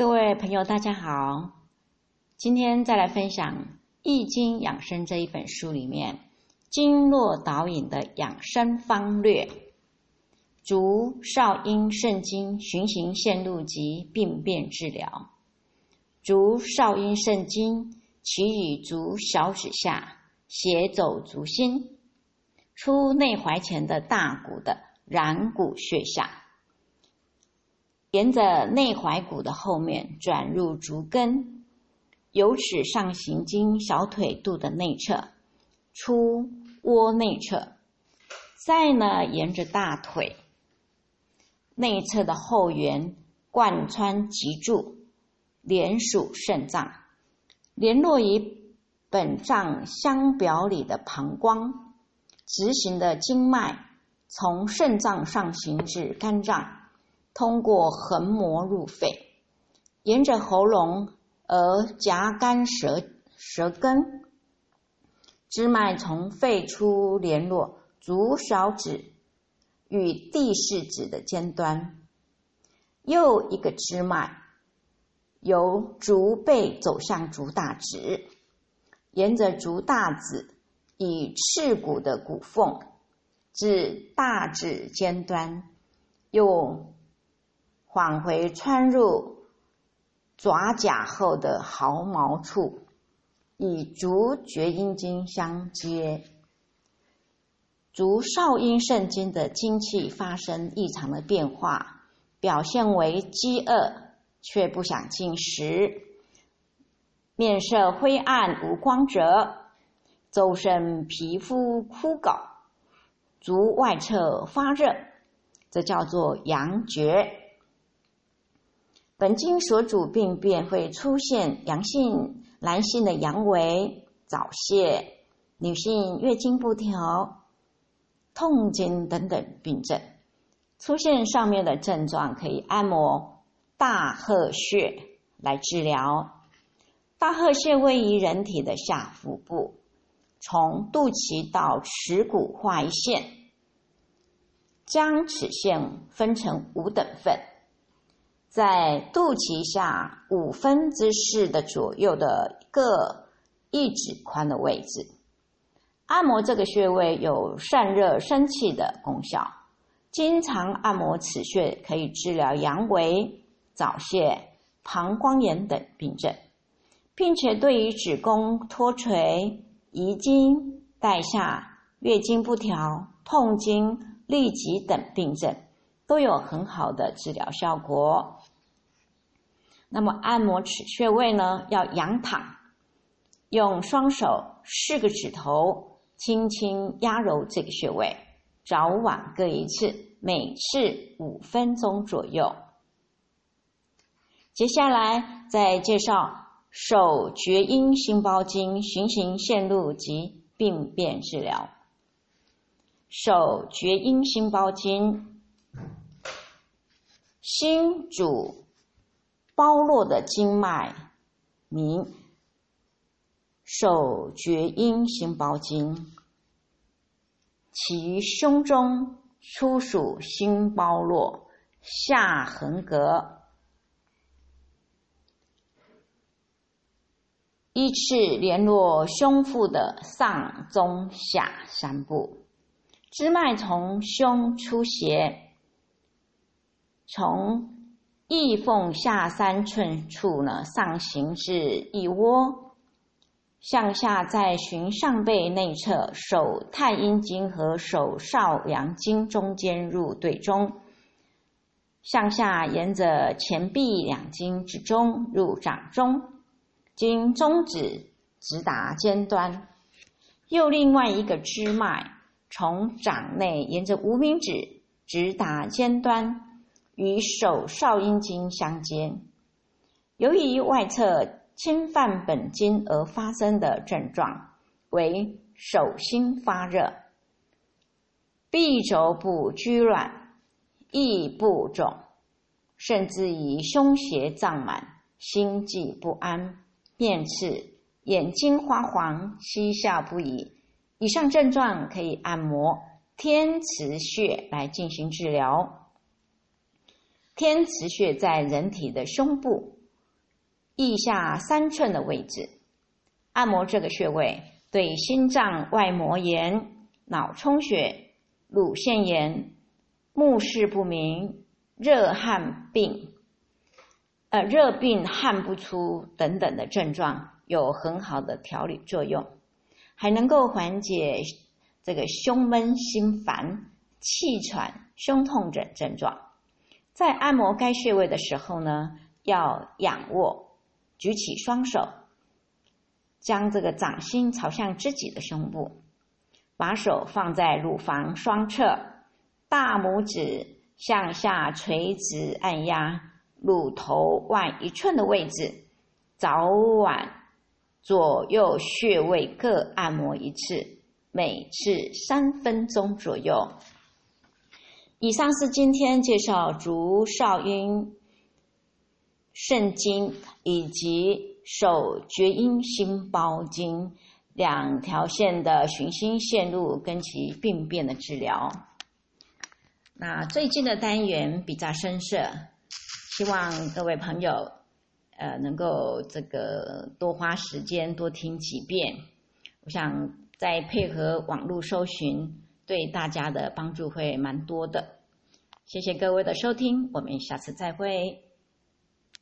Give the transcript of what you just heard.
各位朋友，大家好！今天再来分享《易经养生》这一本书里面经络导引的养生方略，足少阴肾经循行线路及病变治疗。足少阴肾经起于足小指下，斜走足心，出内踝前的大骨的然骨穴下。沿着内踝骨的后面转入足跟，由此上行经小腿肚的内侧，出窝内侧，再呢沿着大腿内侧的后缘贯穿脊柱，连属肾脏，联络于本脏相表里的膀胱，直行的经脉从肾脏上行至肝脏。通过横膜入肺，沿着喉咙而夹干舌舌根，支脉从肺出联络足小指与第四指的尖端，又一个支脉由足背走向足大指，沿着足大指以赤骨的骨缝至大指尖端，又。返回穿入爪甲后的毫毛处，与足厥阴经相接。足少阴肾经的精气发生异常的变化，表现为饥饿却不想进食，面色灰暗无光泽，周身皮肤枯槁，足外侧发热，这叫做阳厥。本经所主病变会出现阳性、男性的阳痿、早泄、女性月经不调、痛经等等病症。出现上面的症状，可以按摩大合穴来治疗。大合穴位于人体的下腹部，从肚脐到耻骨画一线，将此线分成五等份。在肚脐下五分之四的左右的各一指宽的位置，按摩这个穴位有散热生气的功效。经常按摩此穴，可以治疗阳痿、早泄、膀胱炎等病症，并且对于子宫脱垂、遗精、带下、月经不调、痛经、痢疾等病症，都有很好的治疗效果。那么按摩此穴位呢，要仰躺，用双手四个指头轻轻压揉这个穴位，早晚各一次，每次五分钟左右。接下来再介绍手厥阴心包经循行线路及病变治疗。手厥阴心包经，心主。包络的经脉名手厥阴心包经，起于胸中，出属心包络，下横膈，依次联络胸腹的上中下三部，支脉从胸出斜，从。翼缝下三寸处呢，上行至翼窝，向下再循上背内侧手太阴经和手少阳经中间入对中，向下沿着前臂两经之中入掌中，经中指直达尖端。又另外一个支脉从掌内沿着无名指直达尖端。与手少阴经相接，由于外侧侵犯本经而发生的症状为手心发热、臂肘部拘软、腋部肿，甚至于胸胁胀满、心悸不安、面赤、眼睛花黄、嬉笑不已。以上症状可以按摩天池穴来进行治疗。天池穴在人体的胸部腋下三寸的位置。按摩这个穴位，对心脏外膜炎、脑充血、乳腺炎、目视不明、热汗病、呃热病汗不出等等的症状有很好的调理作用，还能够缓解这个胸闷、心烦、气喘、胸痛等症状。在按摩该穴位的时候呢，要仰卧，举起双手，将这个掌心朝向自己的胸部，把手放在乳房双侧，大拇指向下垂直按压乳头外一寸的位置，早晚左右穴位各按摩一次，每次三分钟左右。以上是今天介绍足少阴肾经以及手厥阴心包经两条线的循心线路跟其病变的治疗。那最近的单元比较深色，希望各位朋友呃能够这个多花时间多听几遍。我想再配合网络搜寻。对大家的帮助会蛮多的，谢谢各位的收听，我们下次再会。